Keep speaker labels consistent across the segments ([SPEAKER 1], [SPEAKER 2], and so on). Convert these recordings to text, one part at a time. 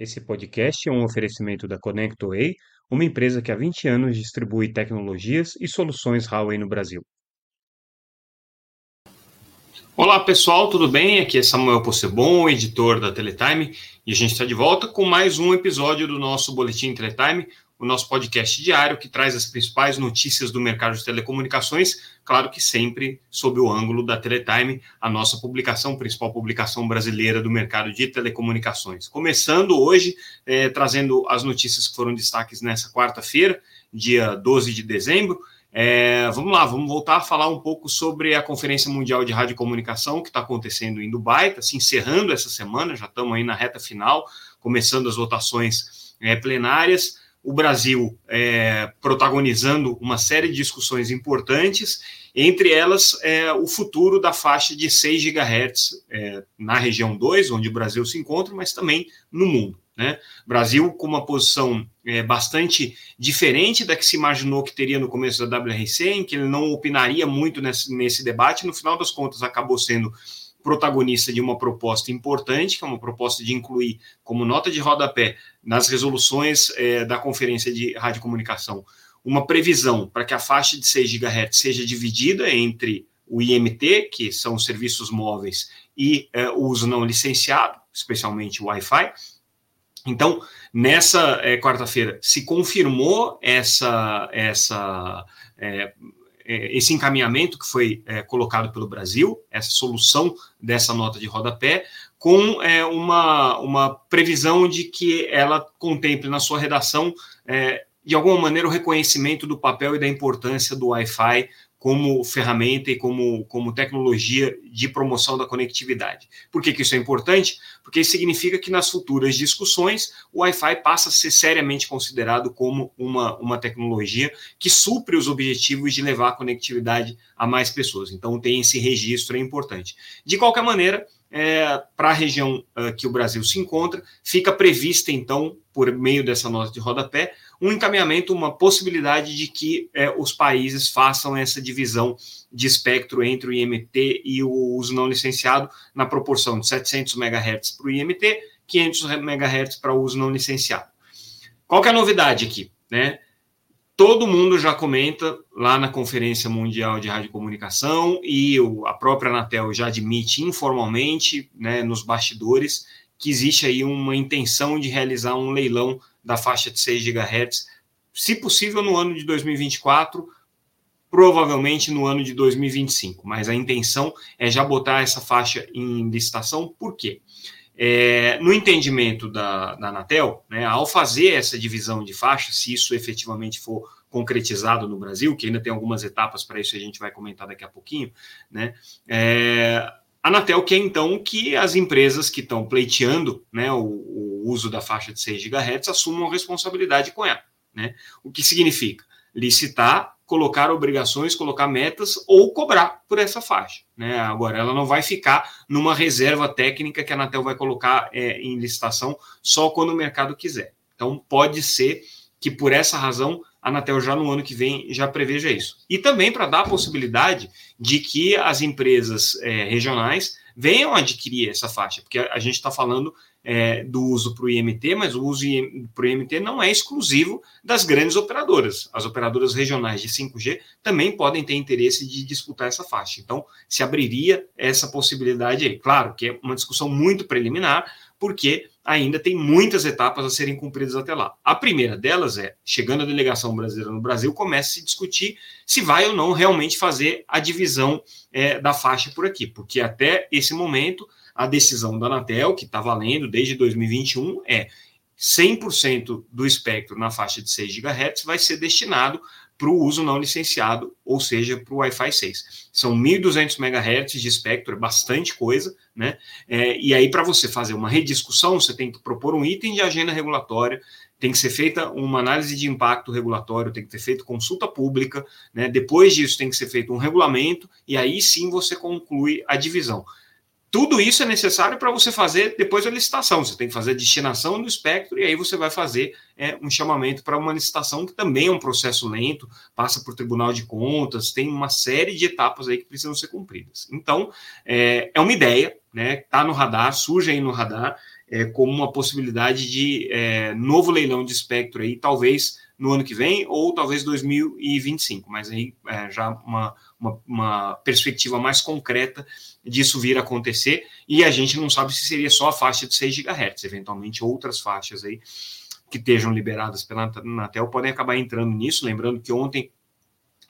[SPEAKER 1] Esse podcast é um oferecimento da ConnectWay, uma empresa que há 20 anos distribui tecnologias e soluções Huawei no Brasil.
[SPEAKER 2] Olá pessoal, tudo bem? Aqui é Samuel Possebon, editor da Teletime, e a gente está de volta com mais um episódio do nosso Boletim Teletime, o nosso podcast diário que traz as principais notícias do mercado de telecomunicações, claro que sempre sob o ângulo da Teletime, a nossa publicação, principal publicação brasileira do mercado de telecomunicações. Começando hoje, é, trazendo as notícias que foram destaques nessa quarta-feira, dia 12 de dezembro. É, vamos lá, vamos voltar a falar um pouco sobre a Conferência Mundial de Radiocomunicação que está acontecendo em Dubai, está se encerrando essa semana, já estamos aí na reta final, começando as votações é, plenárias o Brasil é, protagonizando uma série de discussões importantes, entre elas é, o futuro da faixa de 6 GHz é, na região 2, onde o Brasil se encontra, mas também no mundo. Né? Brasil com uma posição é, bastante diferente da que se imaginou que teria no começo da WRC, em que ele não opinaria muito nesse, nesse debate, no final das contas acabou sendo protagonista de uma proposta importante, que é uma proposta de incluir como nota de rodapé nas resoluções é, da Conferência de Radiocomunicação uma previsão para que a faixa de 6 GHz seja dividida entre o IMT, que são os serviços móveis, e é, o uso não licenciado, especialmente o Wi-Fi. Então, nessa é, quarta-feira, se confirmou essa, essa é, esse encaminhamento que foi é, colocado pelo Brasil, essa solução dessa nota de rodapé, com é, uma, uma previsão de que ela contemple na sua redação, é, de alguma maneira, o reconhecimento do papel e da importância do Wi-Fi como ferramenta e como, como tecnologia de promoção da conectividade. Por que, que isso é importante? Porque significa que nas futuras discussões o Wi-Fi passa a ser seriamente considerado como uma, uma tecnologia que supre os objetivos de levar a conectividade a mais pessoas. Então tem esse registro, é importante. De qualquer maneira, é, para a região uh, que o Brasil se encontra, fica prevista, então, por meio dessa nota de rodapé, um encaminhamento, uma possibilidade de que é, os países façam essa divisão de espectro entre o IMT e o uso não licenciado na proporção de 700 MHz para o IMT, 500 MHz para o uso não licenciado. Qual é a novidade aqui? Né? Todo mundo já comenta lá na Conferência Mundial de Radiocomunicação e o, a própria Anatel já admite informalmente, né, nos bastidores, que existe aí uma intenção de realizar um leilão da faixa de 6 GHz, se possível no ano de 2024, provavelmente no ano de 2025. Mas a intenção é já botar essa faixa em licitação, por quê? É, no entendimento da, da Anatel, né, ao fazer essa divisão de faixas, se isso efetivamente for concretizado no Brasil, que ainda tem algumas etapas para isso, a gente vai comentar daqui a pouquinho, né, é, a Anatel quer então que as empresas que estão pleiteando né, o, o, uso da faixa de 6 GHz assumam responsabilidade com ela. Né? O que significa licitar, colocar obrigações, colocar metas ou cobrar por essa faixa. Né? Agora, ela não vai ficar numa reserva técnica que a Anatel vai colocar é, em licitação só quando o mercado quiser. Então, pode ser que por essa razão a Anatel já no ano que vem já preveja isso. E também para dar a possibilidade de que as empresas é, regionais venham adquirir essa faixa, porque a, a gente está falando é, do uso para o IMT, mas o uso para o IMT não é exclusivo das grandes operadoras. As operadoras regionais de 5G também podem ter interesse de disputar essa faixa. Então, se abriria essa possibilidade aí. Claro que é uma discussão muito preliminar, porque ainda tem muitas etapas a serem cumpridas até lá. A primeira delas é, chegando a delegação brasileira no Brasil, começa a se discutir se vai ou não realmente fazer a divisão é, da faixa por aqui, porque até esse momento a decisão da Anatel, que está valendo desde 2021, é 100% do espectro na faixa de 6 GHz vai ser destinado para o uso não licenciado, ou seja, para o Wi-Fi 6. São 1.200 MHz de espectro, é bastante coisa, né? É, e aí, para você fazer uma rediscussão, você tem que propor um item de agenda regulatória, tem que ser feita uma análise de impacto regulatório, tem que ter feito consulta pública, né? depois disso tem que ser feito um regulamento, e aí sim você conclui a divisão. Tudo isso é necessário para você fazer depois a licitação. Você tem que fazer a destinação do espectro e aí você vai fazer é, um chamamento para uma licitação, que também é um processo lento, passa por Tribunal de Contas, tem uma série de etapas aí que precisam ser cumpridas. Então, é, é uma ideia, né? Está no radar, surge aí no radar. é, como uma possibilidade de é, novo leilão de espectro aí, talvez no ano que vem ou talvez 2025, mas aí é, já uma, uma, uma, perspectiva mais concreta disso vir a acontecer, e a gente não sabe se seria só a faixa de 6 GHz, eventualmente outras faixas aí que estejam liberadas pela Anatel podem acabar entrando nisso, lembrando que ontem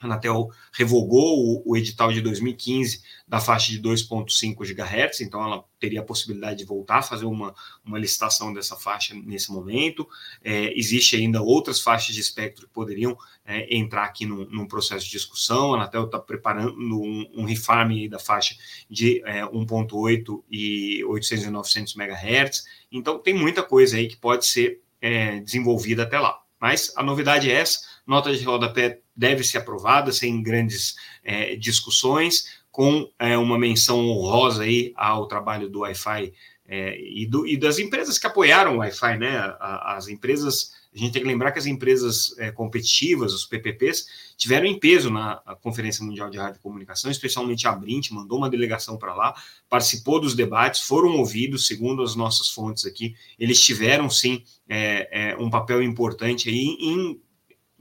[SPEAKER 2] a Anatel revogou o, o, edital de 2015 da faixa de 2,5 GHz, então ela teria a possibilidade de voltar a fazer uma, uma licitação dessa faixa nesse momento. É, existe ainda outras faixas de espectro que poderiam é, entrar aqui num, num, processo de discussão. A Anatel está preparando um, um refarm da faixa de é, 1,8 e 800 e 900 MHz. Então tem muita coisa aí que pode ser é, desenvolvida até lá. Mas a novidade é essa: nota de rodapé deve ser aprovada sem grandes é, discussões, com é, uma menção honrosa aí ao trabalho do Wi-Fi é, e, do, e, das empresas que apoiaram o Wi-Fi, né? as empresas a gente tem que lembrar que as empresas é, competitivas, os PPPs, tiveram em peso na Conferência Mundial de Rádio e Comunicação, especialmente a Brint, mandou uma delegação para lá, participou dos debates, foram ouvidos, segundo as nossas fontes aqui, eles tiveram sim é, é, um papel importante aí em,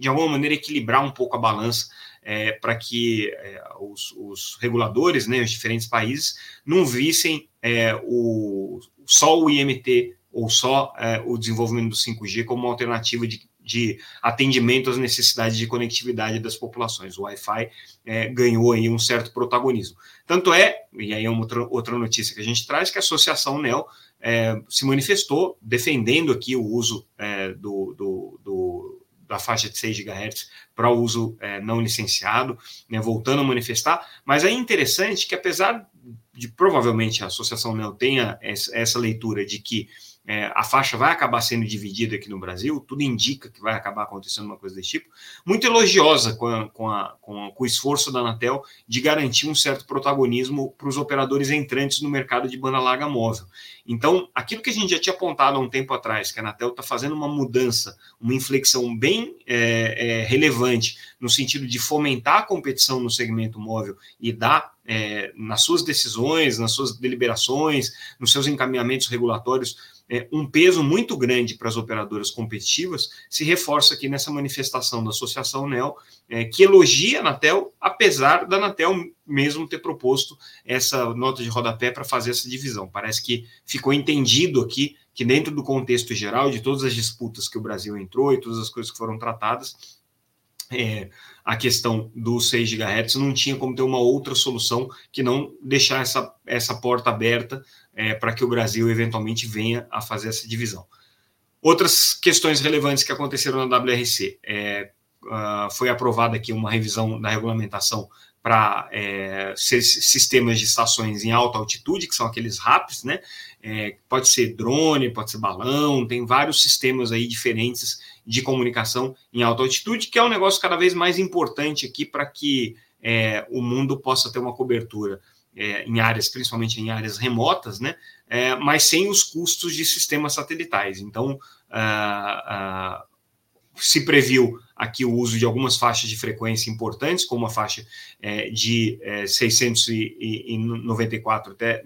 [SPEAKER 2] de alguma maneira, equilibrar um pouco a balança é, para que é, os, os, reguladores, né, os diferentes países, não vissem é, o, só o IMT ou só é, o desenvolvimento do 5G como uma alternativa de, de atendimento às necessidades de conectividade das populações. O Wi-Fi é, ganhou aí um certo protagonismo. Tanto é, e aí é uma outra, outra notícia que a gente traz, que a Associação NEL é, se manifestou defendendo aqui o uso do, do, da faixa de 6 GHz para uso é, não licenciado, né, voltando a manifestar, mas é interessante que apesar de provavelmente a Associação NEL tenha essa leitura de que é, a faixa vai acabar sendo dividida aqui no Brasil, tudo indica que vai acabar acontecendo uma coisa desse tipo, muito elogiosa com, a, com, a, com, a, com o esforço da Anatel de garantir um certo protagonismo para os operadores entrantes no mercado de banda larga móvel. Então, aquilo que a gente já tinha apontado há um tempo atrás, que a Anatel está fazendo uma mudança, uma inflexão bem é, é, relevante no sentido de fomentar a competição no segmento móvel e dar é, nas suas decisões, nas suas deliberações, nos seus encaminhamentos regulatórios, é, um peso muito grande para as operadoras competitivas, se reforça aqui nessa manifestação da Associação NEL, é, que elogia a Anatel, apesar da Anatel mesmo ter proposto essa nota de rodapé para fazer essa divisão. Parece que ficou entendido aqui que, dentro do contexto geral de todas as disputas que o Brasil entrou e todas as coisas que foram tratadas, é, a questão dos 6 GHz não tinha como ter uma outra solução que não deixar essa, essa porta aberta é, para que o Brasil eventualmente venha a fazer essa divisão. Outras questões relevantes que aconteceram na WRC. É, uh, foi aprovada aqui uma revisão da regulamentação para é, sistemas de estações em alta altitude, que são aqueles RAPs, né? É, pode ser drone, pode ser balão, tem vários sistemas aí diferentes de comunicação em alta altitude, que é um negócio cada vez mais importante aqui para que é, o mundo possa ter uma cobertura é, em áreas, principalmente em áreas remotas, né? É, mas sem os custos de sistemas satelitais. Então, ah, ah, se previu aqui o uso de algumas faixas de frequência importantes, como a faixa é, de é, 694 até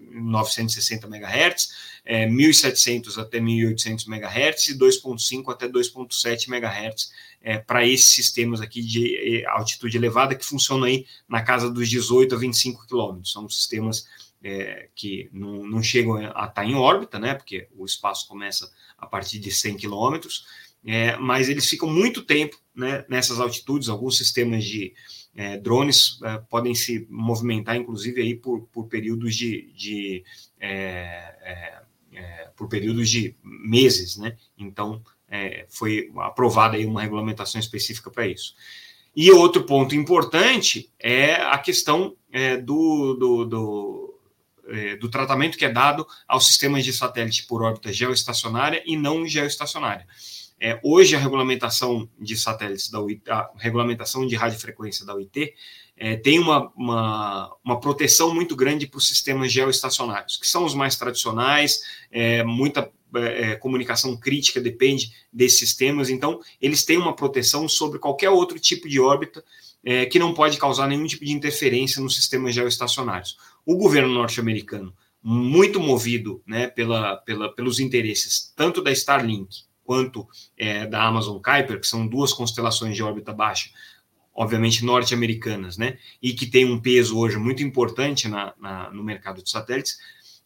[SPEAKER 2] 960 MHz, é, 1700 até 1800 MHz e 2.5 até 2.7 MHz é, para esses sistemas aqui de altitude elevada que funcionam aí na casa dos 18 a 25 quilômetros. São sistemas é, que não, não, chegam a estar tá em órbita, né? Porque o espaço começa a partir de 100 quilômetros, é, mas eles ficam muito tempo né, nessas altitudes. Alguns sistemas de é, drones é, podem se movimentar, inclusive, aí por, por períodos de, de é, é, por períodos de meses, né? Então foi aprovada aí uma regulamentação específica para isso. E outro ponto importante é a questão do, do, do do tratamento que é dado aos sistemas de satélite por órbita geoestacionária e não geoestacionária. É, hoje, a regulamentação de satélites da UIT, a regulamentação de radiofrequência da UIT, é, tem uma, uma, uma, proteção muito grande para os sistemas geoestacionários, que são os mais tradicionais, é, muita é, é, comunicação crítica depende desses sistemas, então, eles têm uma proteção sobre qualquer outro tipo de órbita é, que não pode causar nenhum tipo de interferência nos sistemas geoestacionários. O governo norte-americano muito movido né, pela, pela, pelos interesses tanto da Starlink quanto é, da Amazon Kuiper, que são duas constelações de órbita baixa, obviamente norte-americanas, né, e que tem um peso hoje muito importante na, na no mercado de satélites,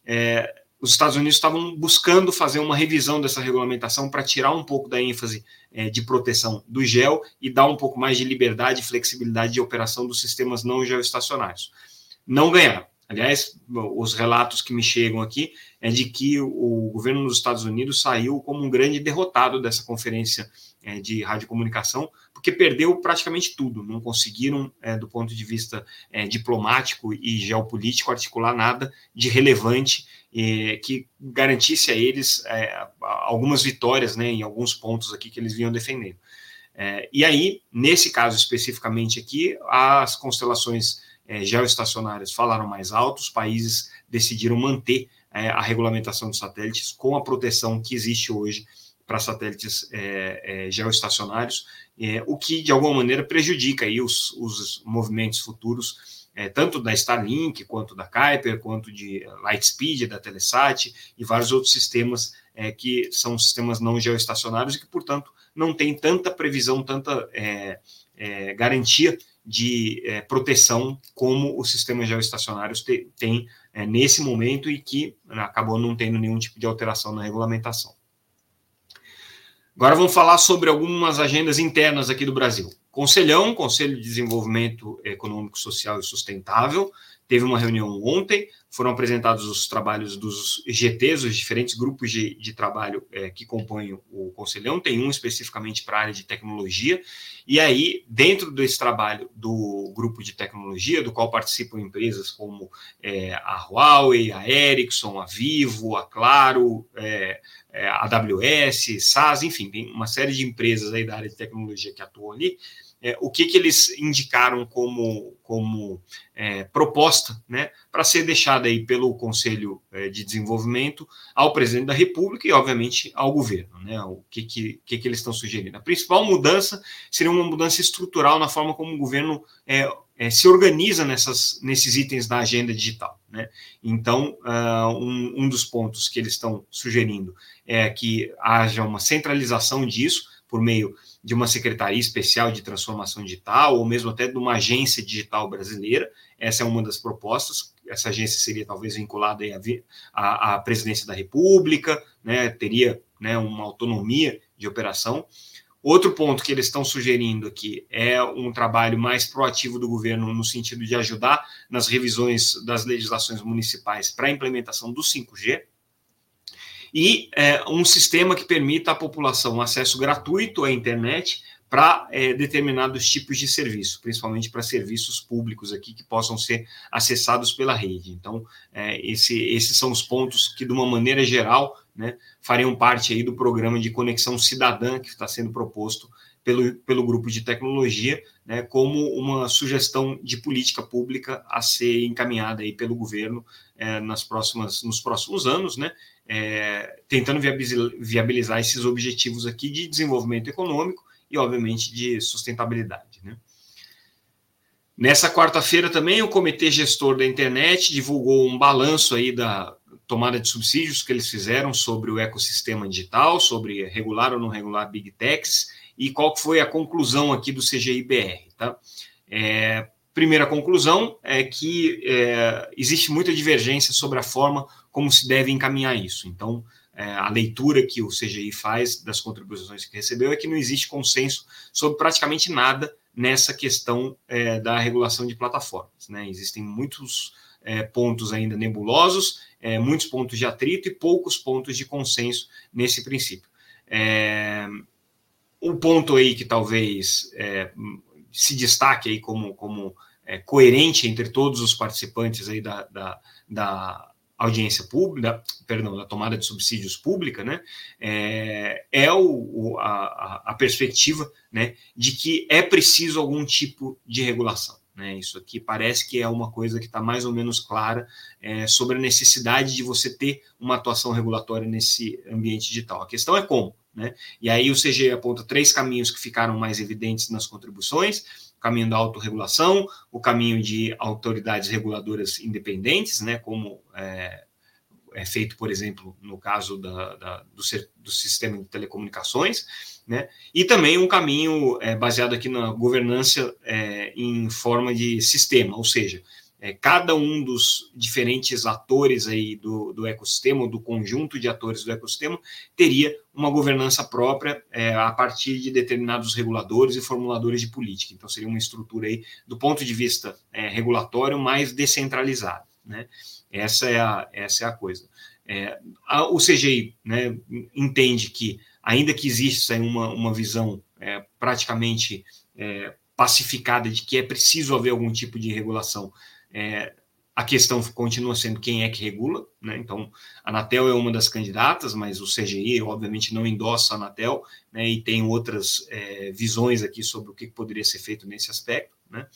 [SPEAKER 2] é, os Estados Unidos estavam buscando fazer uma revisão dessa regulamentação para tirar um pouco da ênfase é, de proteção do gel e dar um pouco mais de liberdade e flexibilidade de operação dos sistemas não geoestacionários. Não ganharam. Aliás, os relatos que me chegam aqui é de que o governo dos Estados Unidos saiu como um grande derrotado dessa conferência é, de radiocomunicação, porque perdeu praticamente tudo, não conseguiram, é, do ponto de vista é, diplomático e geopolítico, articular nada de relevante que garantisse a eles é, algumas vitórias né, em alguns pontos aqui que eles vinham defendendo. É, e aí, nesse caso especificamente aqui, as constelações é, geoestacionárias falaram mais alto, os países decidiram manter é, a regulamentação dos satélites com a proteção que existe hoje para satélites é, é, geoestacionários, é, o que de alguma maneira prejudica aí os, os movimentos futuros, é, tanto da Starlink, quanto da Kuiper, quanto de Lightspeed, da Telesat e vários outros sistemas que são sistemas não geoestacionários e que, portanto, não tem tanta previsão, tanta garantia de é, proteção como os sistemas geoestacionários têm é, nesse momento e que acabou não tendo nenhum tipo de alteração na regulamentação. Agora vamos falar sobre algumas agendas internas aqui do Brasil. Conselhão, Conselho de Desenvolvimento Econômico, Social e Sustentável, teve uma reunião ontem, foram apresentados os trabalhos dos GTs, os diferentes grupos de, de trabalho é, que compõem o Conselhão, tem um especificamente para a área de tecnologia, e aí, dentro desse trabalho do grupo de tecnologia, do qual participam empresas como é, a Huawei, a Ericsson, a Vivo, a Claro, é, é a AWS, SAS, enfim, tem uma série de empresas aí da área de tecnologia que atuam ali, é, o que, que eles indicaram como, como é, proposta né, para ser deixada aí pelo Conselho é, de Desenvolvimento ao presidente da República e, obviamente, ao governo. Né, o que, que, que, que eles estão sugerindo? A principal mudança seria uma mudança estrutural na forma como o governo é, é, se organiza nessas, nesses itens da agenda digital. Né? Então, uh, um, um dos pontos que eles estão sugerindo é que haja uma centralização disso por meio de uma secretaria especial de transformação digital, ou mesmo até de uma agência digital brasileira. Essa é uma das propostas. Essa agência seria talvez vinculada à, à presidência da República, né, teria né, uma autonomia de operação. Outro ponto que eles estão sugerindo aqui é um trabalho mais proativo do governo no sentido de ajudar nas revisões das legislações municipais para a implementação do 5G e é, um sistema que permita à população acesso gratuito à internet para é, determinados tipos de serviço, principalmente para serviços públicos aqui que possam ser acessados pela rede. Então, é, esse, esses são os pontos que, de uma maneira geral, né, fariam parte aí do programa de conexão cidadã que está sendo proposto pelo, pelo grupo de tecnologia, né, como uma sugestão de política pública a ser encaminhada aí pelo governo é, nas próximas, nos próximos anos, né, é, tentando viabilizar esses objetivos aqui de desenvolvimento econômico e, obviamente, de sustentabilidade. Né? Nessa quarta-feira também o Comitê Gestor da Internet divulgou um balanço aí da tomada de subsídios que eles fizeram sobre o ecossistema digital, sobre regular ou não regular Big Techs e qual foi a conclusão aqui do CGIBR. Tá? É, primeira conclusão é que é, existe muita divergência sobre a forma como se deve encaminhar isso. Então, é, a leitura que o CGI faz das contribuições que recebeu é que não existe consenso sobre praticamente nada nessa questão é, da regulação de plataformas. Né? Existem muitos é, pontos ainda nebulosos, é, muitos pontos de atrito e poucos pontos de consenso nesse princípio. É, um ponto aí que talvez é, se destaque aí como, como coerente entre todos os participantes aí da, da, da audiência pública, perdão, da tomada de subsídios pública, né, é, é o a, a, perspectiva né, de que é preciso algum tipo de regulação. Né, isso aqui parece que é uma coisa que está mais ou menos clara é, sobre a necessidade de você ter uma atuação regulatória nesse ambiente digital. A questão é como. Né? E aí o CG aponta três caminhos que ficaram mais evidentes nas contribuições caminho da autorregulação, o caminho de autoridades reguladoras independentes, né, como é, é feito, por exemplo, no caso da, da, do, do, sistema de telecomunicações, né? e também um caminho é, baseado aqui na governança é, em forma de sistema, ou seja, é, cada um dos diferentes atores aí do, do ecossistema, do conjunto de atores do ecossistema, teria uma governança própria é, a partir de determinados reguladores e formuladores de política. Então, seria uma estrutura aí, do ponto de vista é, regulatório, mais descentralizada. Né? Essa, é a, essa é a coisa. É, a, o CGI né, entende que, ainda que exista uma, uma visão é, praticamente é, pacificada de que é preciso haver algum tipo de regulação é, a questão continua sendo quem é que regula, né? Então, a Anatel é uma das candidatas, mas o CGI, obviamente, não endossa a Anatel, né? E tem outras é, visões aqui sobre o que poderia ser feito nesse aspecto, né?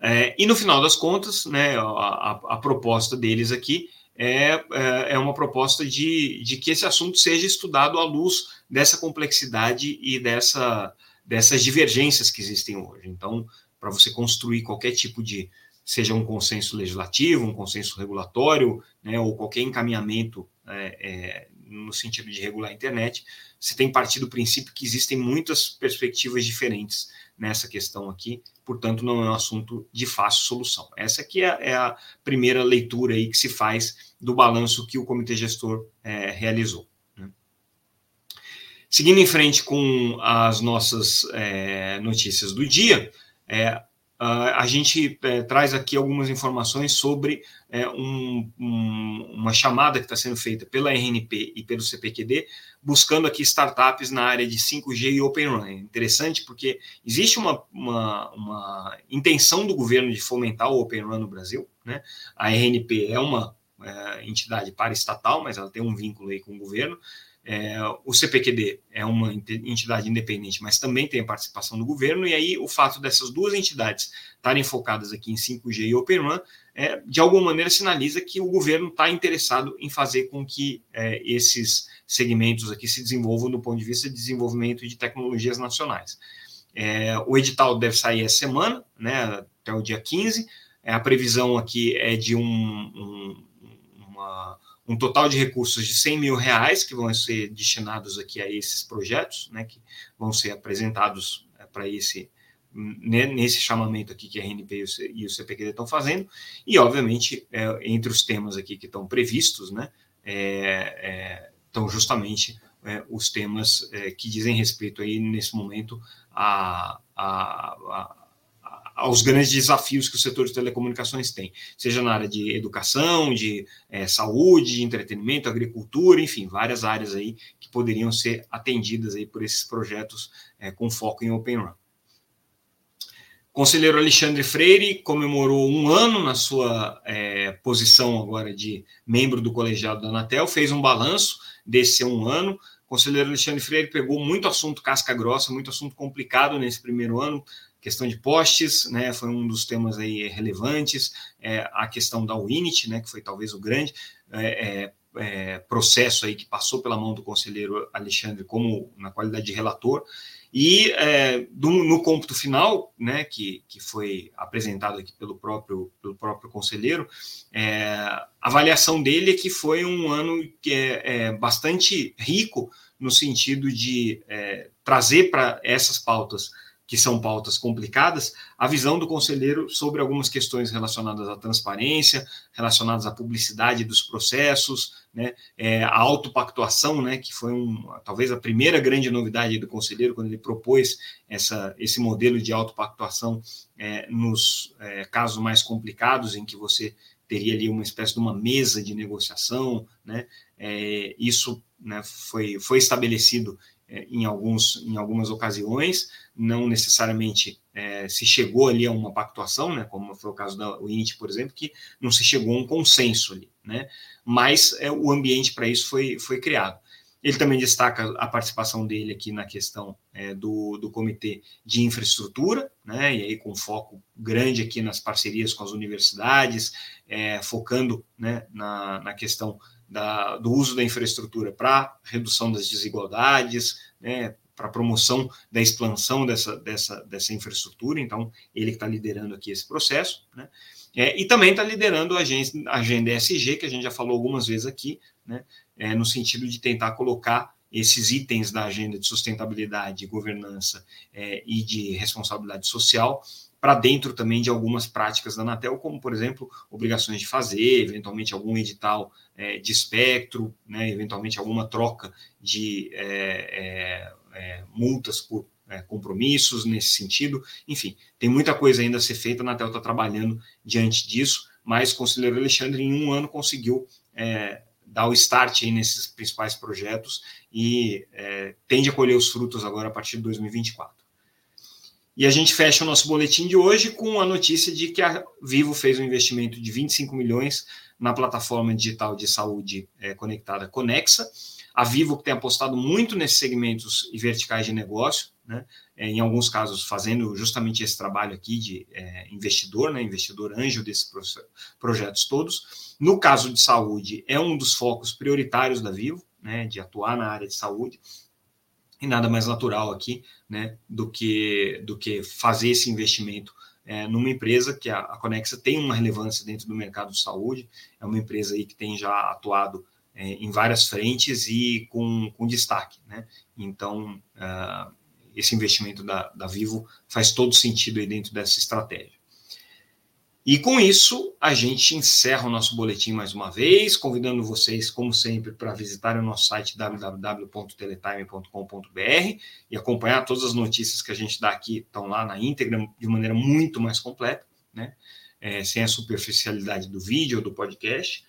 [SPEAKER 2] É, e no final das contas, né, a, a, a proposta deles aqui é, é, é uma proposta de, de que esse assunto seja estudado à luz dessa complexidade e dessa, dessas divergências que existem hoje. Então, para você construir qualquer tipo de seja um consenso legislativo, um consenso regulatório, né, ou qualquer encaminhamento é, é, no sentido de regular a internet, você tem partido do princípio que existem muitas perspectivas diferentes nessa questão aqui, portanto, não é um assunto de fácil solução. Essa aqui é, é a primeira leitura aí que se faz do balanço que o comitê gestor é, realizou. Né. Seguindo em frente com as nossas é, notícias do dia, é, Uh, a gente é, traz aqui algumas informações sobre é, um, um, uma chamada que está sendo feita pela RNP e pelo CPQD, buscando aqui startups na área de 5G e Open Run. É interessante porque existe uma, uma, uma intenção do governo de fomentar o Open Run no Brasil. Né? A RNP é uma é, entidade paraestatal, mas ela tem um vínculo aí com o governo. É, o CPQD é uma entidade independente, mas também tem a participação do governo, e aí o fato dessas duas entidades estarem focadas aqui em 5G e Open Run, é, de alguma maneira sinaliza que o governo está interessado em fazer com que é, esses segmentos aqui se desenvolvam do ponto de vista de desenvolvimento de tecnologias nacionais. É, o edital deve sair essa semana, né, até o dia 15, é, a previsão aqui é de um, um uma um total de recursos de 100 mil reais que vão ser destinados aqui a esses projetos, né, que vão ser apresentados é, para esse né, nesse chamamento aqui que a RNP e o CPQD estão fazendo, e obviamente é, entre os temas aqui que estão previstos, né, é, é, estão justamente é, os temas é, que dizem respeito aí nesse momento a, a, a aos grandes desafios que o setor de telecomunicações tem, seja na área de educação, de é, saúde, de entretenimento, agricultura, enfim, várias áreas aí que poderiam ser atendidas aí por esses projetos é, com foco em Open Run. Conselheiro Alexandre Freire comemorou um ano na sua é, posição agora de membro do colegiado da Anatel, fez um balanço desse um ano. Conselheiro Alexandre Freire pegou muito assunto casca grossa, muito assunto complicado nesse primeiro ano, questão de postes, né, foi um dos temas aí relevantes, é, a questão da Winit, né, que foi talvez o grande é, é, é, processo aí que passou pela mão do conselheiro Alexandre como na qualidade de relator, e é, do, no cômputo final, né, que, que foi apresentado aqui pelo próprio, pelo próprio conselheiro, é, a avaliação dele é que foi um ano que é, bastante rico no sentido de trazer para essas pautas que são pautas complicadas, a visão do conselheiro sobre algumas questões relacionadas à transparência, relacionadas à publicidade dos processos, né, é, a autopactuação, né, que foi um, talvez a primeira grande novidade do conselheiro, quando ele propôs essa, esse modelo de autopactuação é, nos é, casos mais complicados, em que você teria ali uma espécie de uma mesa de negociação, né, é, isso né, foi, foi estabelecido em, alguns, em algumas ocasiões, não necessariamente é, se chegou ali a uma pactuação, né, como foi o caso da UINT, por exemplo, que não se chegou a um consenso ali, né, mas é, o ambiente para isso foi, foi criado. Ele também destaca a participação dele aqui na questão é, do, do comitê de infraestrutura, né, e aí com foco grande aqui nas parcerias com as universidades, é, focando né, na, na questão da, do uso da infraestrutura para redução das desigualdades, né, para promoção da expansão dessa, dessa, dessa infraestrutura, então ele está liderando aqui esse processo, né? É, e também está liderando a agenda, a agenda ESG, que a gente já falou algumas vezes aqui, né? É, no sentido de tentar colocar esses itens da agenda de sustentabilidade, governança é, e de responsabilidade social para dentro também de algumas práticas da Anatel, como, por exemplo, obrigações de fazer, eventualmente algum edital é, de espectro, né, eventualmente alguma troca de é, é, é multas por é, compromissos nesse sentido. Enfim, tem muita coisa ainda a ser feita, a Anatel está trabalhando diante disso, mas o conselheiro Alexandre, em um ano, conseguiu é, dar o start aí nesses principais projetos e tende a colher os frutos agora a partir de 2024. E a gente fecha o nosso boletim de hoje com a notícia de que a Vivo fez um investimento de 25 milhões na plataforma digital de saúde é, conectada Conexa. A Vivo que tem apostado muito nesses segmentos e verticais de negócio, né? É, em alguns casos fazendo justamente esse trabalho aqui de é, investidor, né? investidor anjo desses projetos todos. No caso de saúde, é um dos focos prioritários da Vivo, né? de atuar na área de saúde e nada mais natural aqui, né, do que do que fazer esse investimento é, numa empresa que a, a, Conexa tem uma relevância dentro do mercado de saúde, é uma empresa aí que tem já atuado é, em várias frentes e com, com destaque, né? Então, uh, esse investimento da, da Vivo faz todo sentido aí dentro dessa estratégia. E com isso, a gente encerra o nosso boletim mais uma vez, convidando vocês, como sempre, para visitar o nosso site www.teletime.com.br e acompanhar todas as notícias que a gente dá aqui, estão lá na íntegra, de maneira muito mais completa, né? É, sem a superficialidade do vídeo ou do podcast.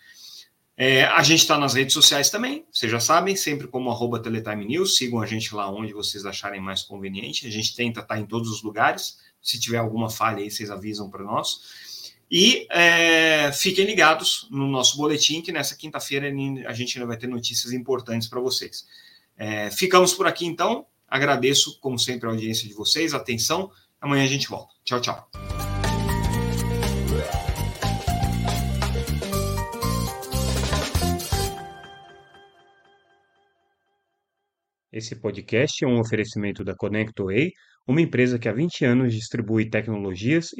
[SPEAKER 2] É, a gente está nas redes sociais também, vocês já sabem, sempre como arroba Teletime News, sigam a gente lá onde vocês acharem mais conveniente. A gente tenta estar tá em todos os lugares. Se tiver alguma falha aí, vocês avisam para nós. E é, fiquem ligados no nosso boletim, que nessa quinta-feira a gente ainda vai ter notícias importantes para vocês. É, ficamos por aqui então. Agradeço, como sempre, a audiência de vocês, a atenção. Amanhã a gente volta. Tchau, tchau.
[SPEAKER 1] Esse podcast é um oferecimento da ConnectWay, uma empresa que há 20 anos distribui tecnologias e